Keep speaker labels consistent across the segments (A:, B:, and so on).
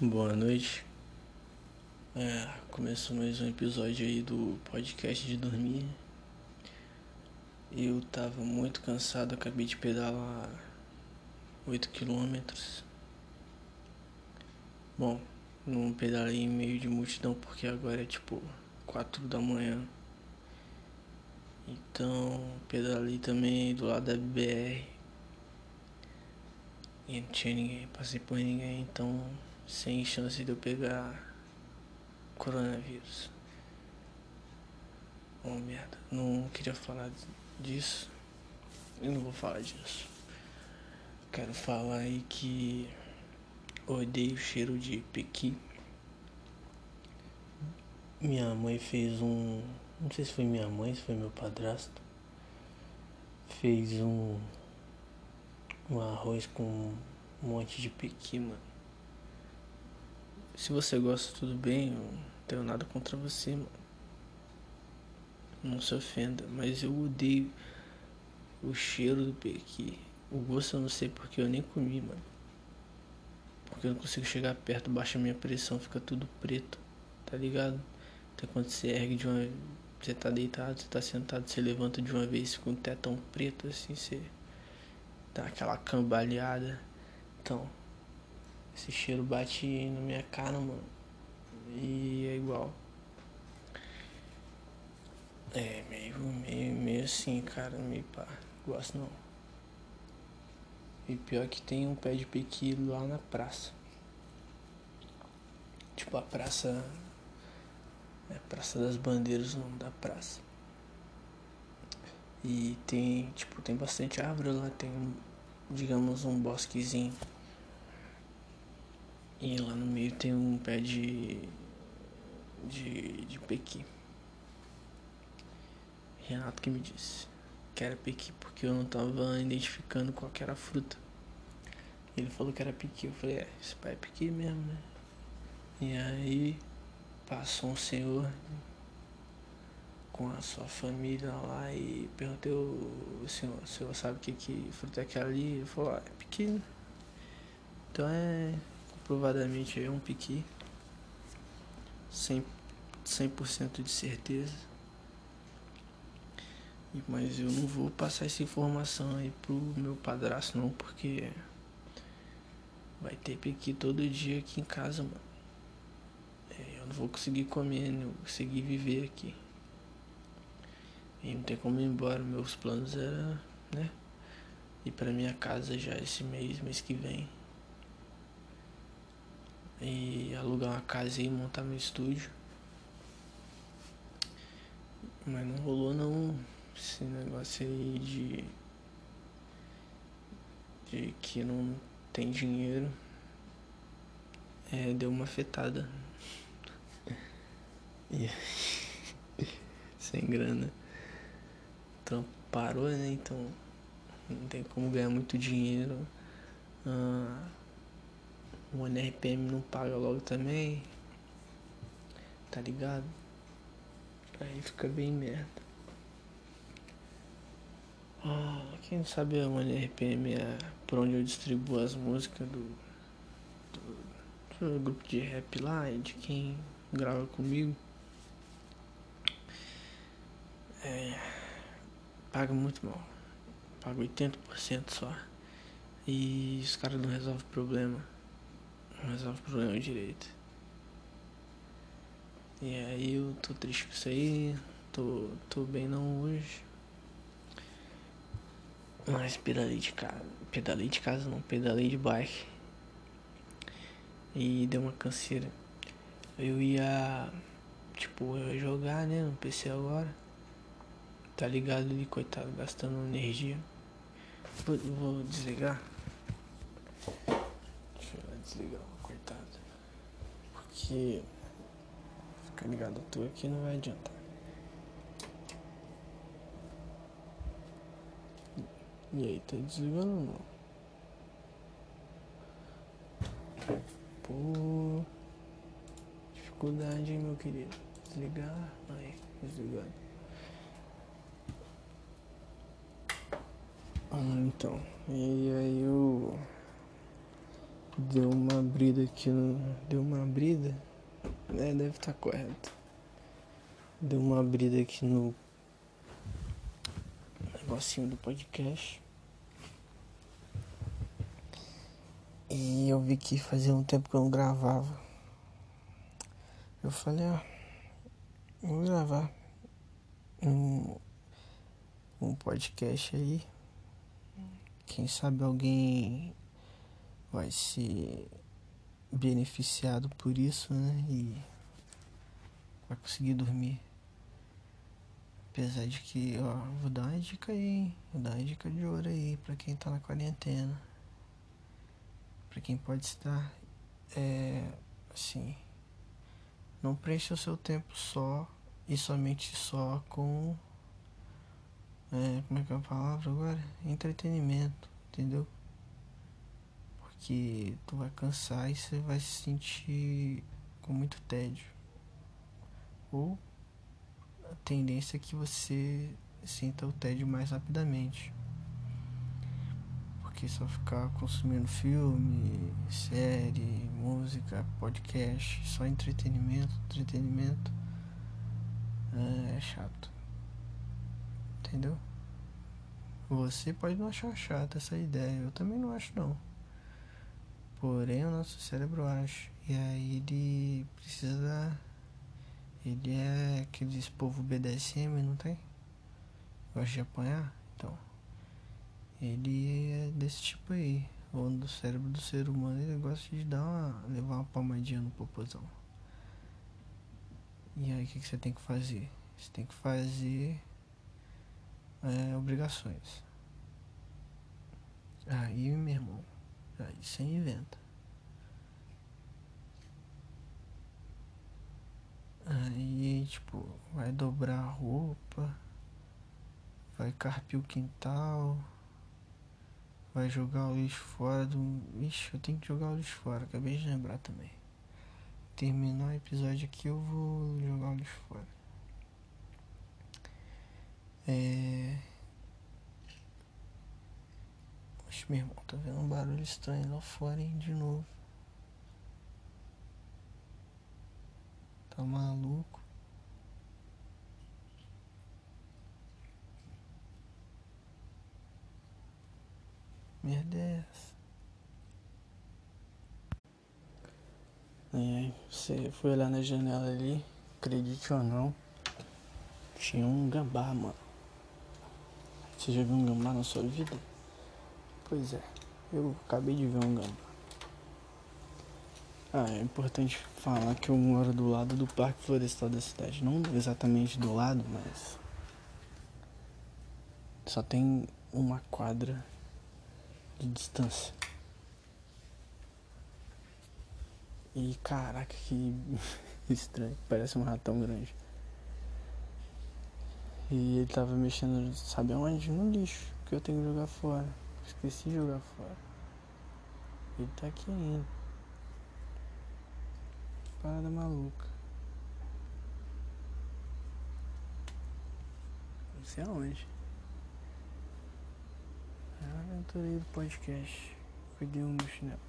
A: Boa noite. É, começou mais um episódio aí do podcast de dormir. Eu tava muito cansado, acabei de pedalar 8 quilômetros. Bom, não pedalei em meio de multidão porque agora é tipo 4 da manhã. Então pedalei também do lado da BR. E não tinha ninguém, passei por ninguém, então sem chance de eu pegar coronavírus. Oh merda, não queria falar disso. Eu não vou falar disso. Quero falar aí que odeio o cheiro de pequi. Minha mãe fez um. Não sei se foi minha mãe, se foi meu padrasto. Fez um. Um arroz com um monte de pequi, mano. Se você gosta, tudo bem, eu não tenho nada contra você, mano. Não se ofenda, mas eu odeio o cheiro do pequi. O gosto eu não sei porque eu nem comi, mano. Porque eu não consigo chegar perto, baixa minha pressão, fica tudo preto, tá ligado? Até quando você ergue de uma. Você tá deitado, você tá sentado, você levanta de uma vez com o tetão preto assim, você dá aquela cambaleada. Então, esse cheiro bate na minha cara, mano. E é igual. É, meio, meio, meio assim, cara, meio pá. Gosto não. E pior que tem um pé de pequi lá na praça. Tipo a praça. É a Praça das Bandeiras o nome da praça. E tem, tipo, tem bastante árvore lá, tem digamos um bosquezinho. E lá no meio tem um pé de. de. de pequi. Renato que me disse que era pequi porque eu não tava identificando qual que era a fruta. Ele falou que era pequi. Eu falei, é, esse pai é pequi mesmo, né? E aí passou um senhor com a sua família lá e perguntei o senhor, o senhor sabe o que, que fruta é aquela ali? Ele falou, ah, é pequi. Então é provadamente é um piqui. 100%, 100 de certeza. Mas eu não vou passar essa informação aí pro meu padrasto não, porque vai ter piqui todo dia aqui em casa, mano. É, eu não vou conseguir comer, não vou conseguir viver aqui. E não tem como ir embora. Meus planos era, né? Ir pra minha casa já esse mês, mês que vem e alugar uma casa e montar meu estúdio. Mas não rolou não esse negócio aí de de que não tem dinheiro. É, deu uma afetada. E sem grana. Então parou, né? Então não tem como ganhar muito dinheiro. Ah, o NRPM não paga logo também. Tá ligado? Aí fica bem merda. Ah, quem sabe o NRPM é por onde eu distribuo as músicas do, do, do grupo de rap lá e de quem grava comigo. É, paga muito mal. Paga 80% só. E os caras não resolvem o problema resolve o problema direito. E aí eu tô triste com isso aí, tô, tô bem não hoje. Mas pedalei de casa. Pedalei de casa não, pedalei de bike. E deu uma canseira. Eu ia. Tipo, eu ia jogar né no PC agora. Tá ligado ali, coitado, gastando energia. Vou, vou desligar. Deixa eu desligar. Porque ficar ligado toa aqui não vai adiantar. E aí, tá desligando ou não? Pô. Dificuldade, hein, meu querido. Desligar. Aí, desligado. Ah, então. E aí eu. Deu uma brida aqui no. Deu uma brida? É, deve estar tá correto. Deu uma brida aqui no negocinho do podcast. E eu vi que fazia um tempo que eu não gravava. Eu falei, ó, vou gravar um, um podcast aí. Quem sabe alguém vai ser beneficiado por isso, né? E vai conseguir dormir. Apesar de que, ó, vou dar uma dica aí, hein? Vou dar uma dica de ouro aí pra quem tá na quarentena. Pra quem pode estar, é, assim, não preencha o seu tempo só e somente só com, é, como é que é a palavra agora? Entretenimento, entendeu? Porque tu vai cansar e você vai se sentir com muito tédio. Ou a tendência é que você sinta o tédio mais rapidamente. Porque só ficar consumindo filme, série, música, podcast, só entretenimento, entretenimento é, é chato. Entendeu? Você pode não achar chata essa ideia, eu também não acho não. Porém o nosso cérebro acha. E aí ele precisa ele é aqueles povo BDSM, não tem? Gosta de apanhar? Então. Ele é desse tipo aí. O do cérebro do ser humano ele gosta de dar uma. levar uma palmadinha no popozão. E aí o que, que você tem que fazer? Você tem que fazer é, obrigações. Aí, meu irmão, aí você inventa. Aí, tipo, vai dobrar a roupa, vai carpir o quintal, vai jogar o lixo fora do. Ixi, eu tenho que jogar o lixo fora, acabei de lembrar também. Terminar o episódio aqui, eu vou jogar o lixo fora. É. Oxe, meu irmão, tá vendo um barulho estranho lá fora, hein, de novo. Tá maluco? Merda é essa? É, você foi olhar na janela ali, acredite ou não, tinha um gambá, mano. Você já viu um gambá na sua vida? Pois é, eu acabei de ver um gambá. Ah, é importante falar que eu moro do lado do Parque Florestal da cidade. Não exatamente do lado, mas. Só tem uma quadra de distância. E caraca, que estranho. Parece um ratão grande. E ele tava mexendo, sabe aonde? No lixo, que eu tenho que jogar fora. Esqueci de jogar fora. Ele tá aqui ainda. Parada maluca. Não sei aonde. É a aventura aí do podcast. Cuidei um do chinelo.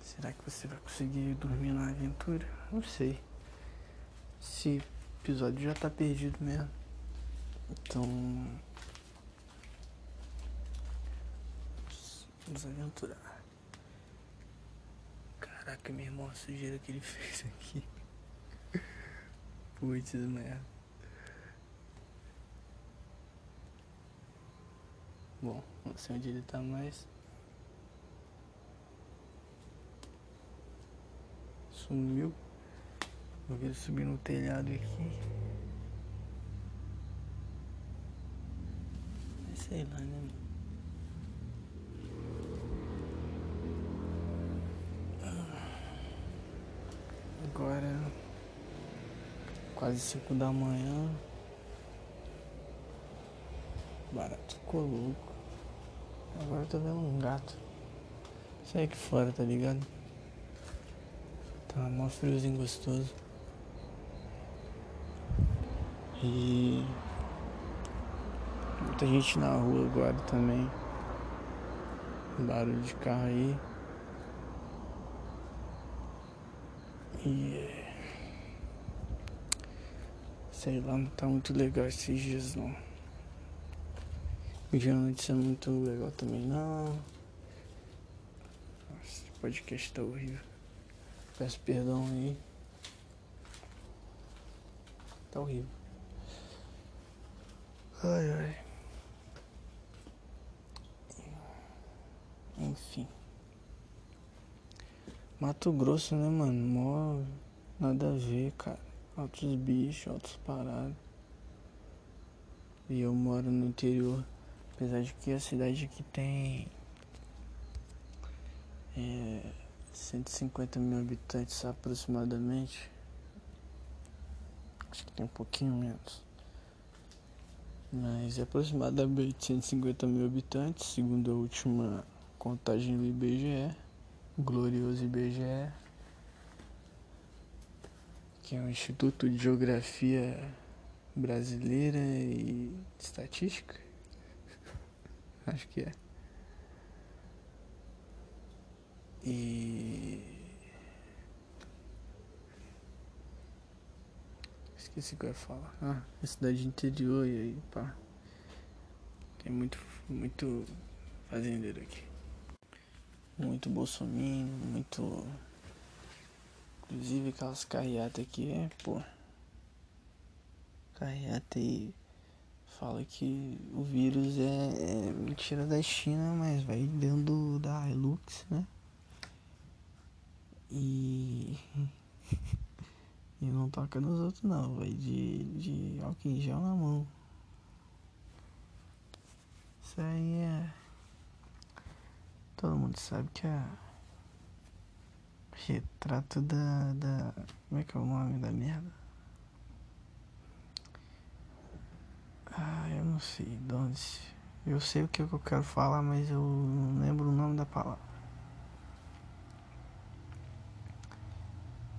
A: Será que você vai conseguir dormir na aventura? Não sei. Esse episódio já tá perdido mesmo. Então. Vamos aventurar. Caraca, meu irmão, a sujeira que ele fez aqui. Putz, merda. Bom, não sei onde ele tá mais. Sumiu. Vou ver ele subir no telhado aqui. Sei lá, né? Agora quase 5 da manhã. Barato ficou louco. Agora eu tô vendo um gato. Sai aqui fora, tá ligado? Tá mó friozinho gostoso. E muita gente na rua agora também. barulho de carro aí. E sei lá, não tá muito legal esses dias não. O dia noite é muito legal também não. Esse podcast tá horrível. Peço perdão aí. Tá horrível. Ai ai. Enfim. Mato Grosso, né, mano? Mó nada a ver, cara. Outros bichos, outros parados. E eu moro no interior. Apesar de que a cidade aqui tem. É, 150 mil habitantes aproximadamente. Acho que tem um pouquinho menos. Mas é aproximadamente 150 mil habitantes, segundo a última contagem do IBGE, glorioso IBGE, que é o Instituto de Geografia Brasileira e Estatística. Acho que é. E. Esqueci o que eu ia falar. Ah, é cidade interior e aí, pá. Tem muito, muito fazendeiro aqui muito bolsominion, muito. Inclusive aquelas carreatas aqui é, pô. Carreata aí fala que o vírus é, é, mentira da China, mas vai dentro da Hilux, né? E. e não toca nos outros não, vai de, de álcool em gel na mão. Isso aí é. Todo mundo sabe que é retrato da, da. Como é que é o nome da merda? Ah, eu não sei, onde Eu sei o que eu quero falar, mas eu não lembro o nome da palavra.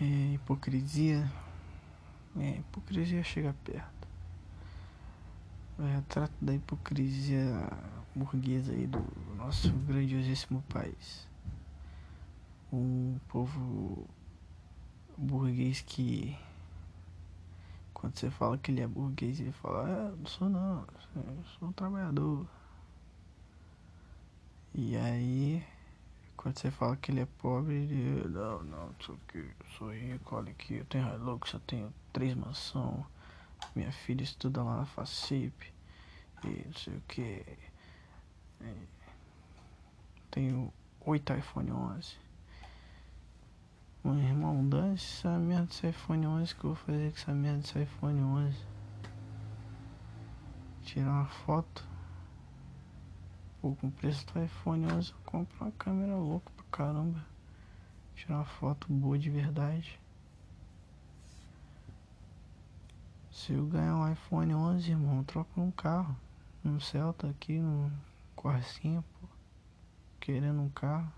A: É hipocrisia. É, hipocrisia chega perto. É o retrato da hipocrisia burguesa aí do nosso grandiosíssimo país. Um povo burguês que quando você fala que ele é burguês, ele fala, ah, não sou não, eu sou um trabalhador. E aí quando você fala que ele é pobre, ele, não, não, não o que, sou rico, olha aqui, eu tenho Hilux, eu tenho três mansões, minha filha estuda lá na FACIP, e não sei o que. É, tenho 8 iPhone 11. Meu irmão, dane essa merda desse iPhone 11 que eu vou fazer com essa merda desse iPhone 11. Tirar uma foto. Pô, com o preço do iPhone 11 eu compro uma câmera louca pra caramba. Tirar uma foto boa de verdade. Se eu ganhar um iPhone 11, irmão, troca um carro. Um Celta aqui, no Corsinha, pô. Querendo um carro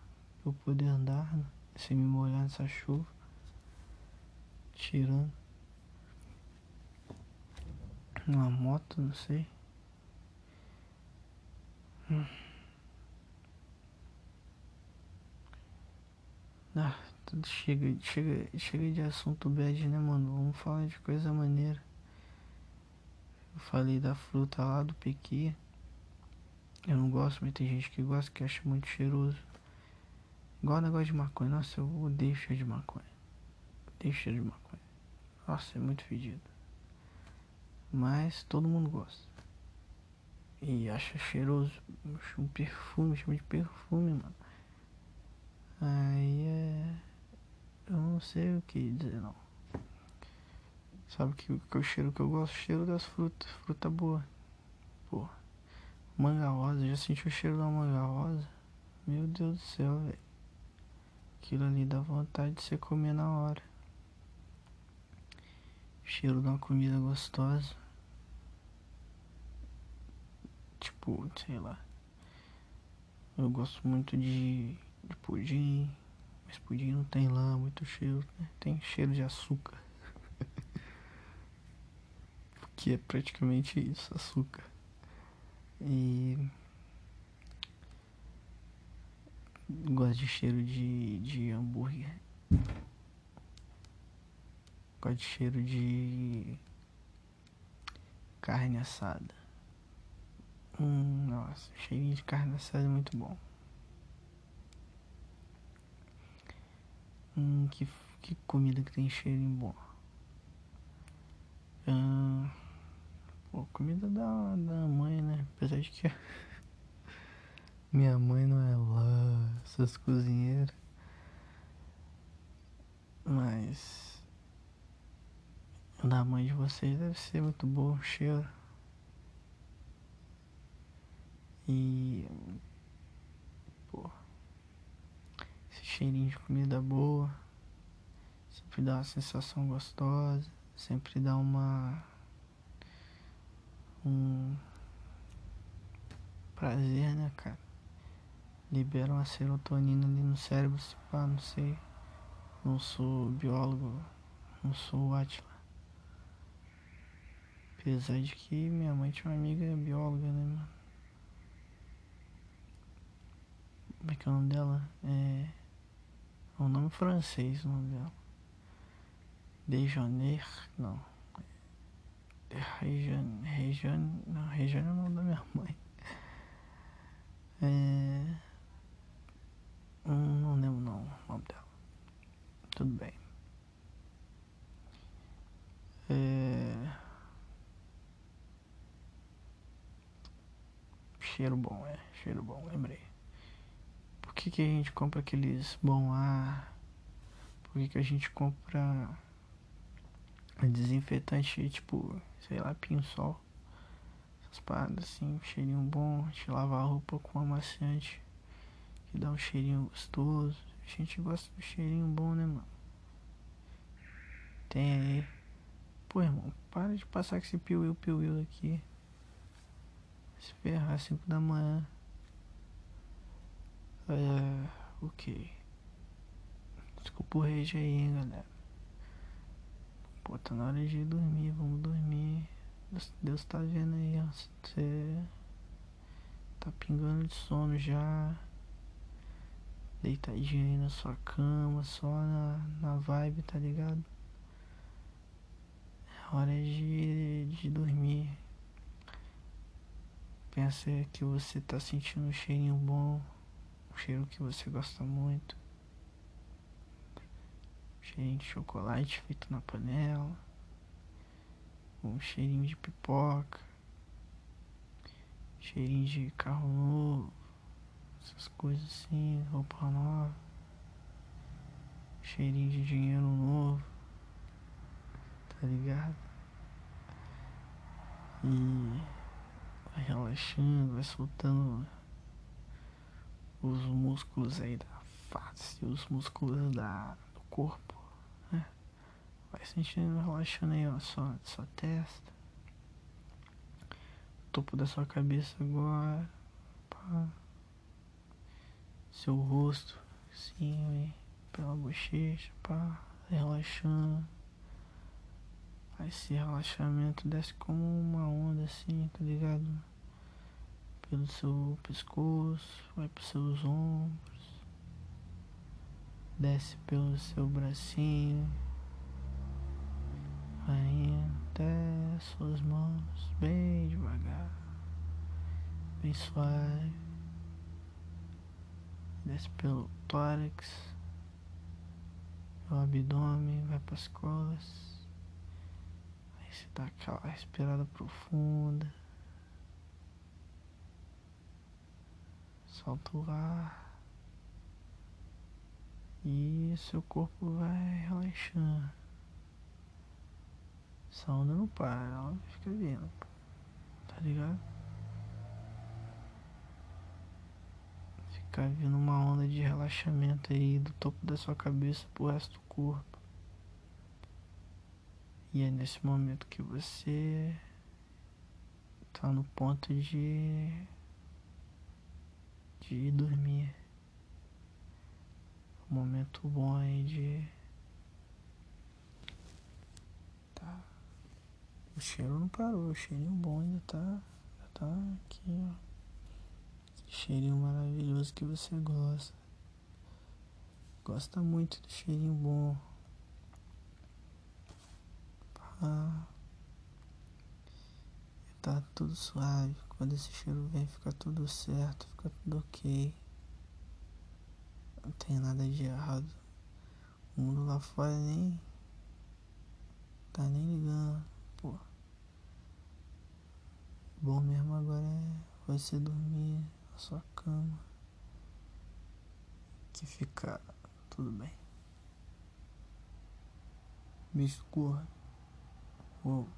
A: pra eu poder andar, né? sem me molhar nessa chuva. Tirando. Uma moto, não sei. Hum. Ah, tudo chega, chega, chega de assunto bad, né, mano? Vamos falar de coisa maneira. Eu falei da fruta lá do pequi. Eu não gosto, mas tem gente que gosta, que acha muito cheiroso. Igual negócio de maconha. Nossa, eu odeio cheiro de maconha. Odeio cheiro de maconha. Nossa, é muito fedido. Mas todo mundo gosta. E acha cheiroso. Um perfume, chama de perfume, mano. Aí é. Eu não sei o que dizer, não. Sabe que, que o cheiro que eu gosto? O cheiro das frutas. Fruta boa. Porra. Manga rosa, já senti o cheiro da manga rosa? Meu Deus do céu, velho. Aquilo ali dá vontade de você comer na hora. Cheiro de uma comida gostosa. Tipo, sei lá. Eu gosto muito de, de pudim. Mas pudim não tem lá muito cheiro, né? Tem cheiro de açúcar. Que é praticamente isso, açúcar. E Gosto de cheiro de, de hambúrguer. Gosto de cheiro de carne assada. Hum, nossa, cheirinho de carne assada é muito bom. Hum, que, que comida que tem cheirinho bom. Hum, pô, comida da, da mãe, né? Apesar de que minha mãe não é lá essas cozinheiras. Mas da mãe de vocês deve ser muito bom o cheiro. E pô, esse cheirinho de comida boa sempre dá uma sensação gostosa, sempre dá uma um prazer, né, cara? Libera uma serotonina ali no cérebro, se pá, não sei. Não sou biólogo, não sou Atila. Apesar de que minha mãe tinha uma amiga bióloga, né, mano? Como é que é o nome dela? É. É um nome francês o nome dela. Dejaner, não. Regiane, Regiane, não, Regiane é o nome da minha mãe. É. Hum, não lembro não o nome dela. Tudo bem. É. Cheiro bom, é. Cheiro bom, lembrei. Por que, que a gente compra aqueles bom ar? Por que, que a gente compra desinfetante tipo, sei lá, pinho-sol? Essas paradas assim, cheirinho bom, a gente lava a roupa com amaciante que dá um cheirinho gostoso. A gente gosta do cheirinho bom, né, mano? Tem aí. Pô, irmão, para de passar com esse piuiu piuiu aqui. Se ferrar 5 da manhã. É. O que? Desculpa o rage aí, hein, galera. Pô, tá na hora de dormir, vamos dormir. Deus, Deus tá vendo aí, ó. Você tá pingando de sono já. Deitadinho aí na sua cama, só na, na vibe, tá ligado? É hora de, de dormir. Pensa que você tá sentindo um cheirinho bom, um cheiro que você gosta muito. Cheirinho de chocolate feito na panela. Um cheirinho de pipoca. Cheirinho de carro novo. Essas coisas assim, roupa nova. Cheirinho de dinheiro novo. Tá ligado? E vai relaxando, vai soltando os músculos aí da face, os músculos da, do corpo? Vai sentindo, relaxando aí, ó, sua, sua testa, topo da sua cabeça agora, pá. seu rosto, assim, pela bochecha, pá, relaxando. Esse relaxamento desce como uma onda assim, tá ligado? Pelo seu pescoço, vai pros seus ombros, desce pelo seu bracinho, vai até suas mãos, bem devagar, bem suave, desce pelo tórax, o abdômen, vai pras costas. Você dá aquela respirada profunda. Solta o ar. E seu corpo vai relaxando. Essa onda não para, ela fica vindo. Tá ligado? Fica vindo uma onda de relaxamento aí do topo da sua cabeça pro resto do corpo. E é nesse momento que você tá no ponto de de dormir. Momento bom aí de tá. O cheiro não parou, o cheirinho bom ainda tá, ainda tá aqui, ó. Cheirinho maravilhoso que você gosta. gosta muito do cheirinho bom. Tá tudo suave. Quando esse cheiro vem, fica tudo certo, fica tudo ok. Não tem nada de errado. O mundo lá fora nem. Tá nem ligando. Bom mesmo agora é você dormir na sua cama. Que fica tudo bem. Bicho corra. Uou.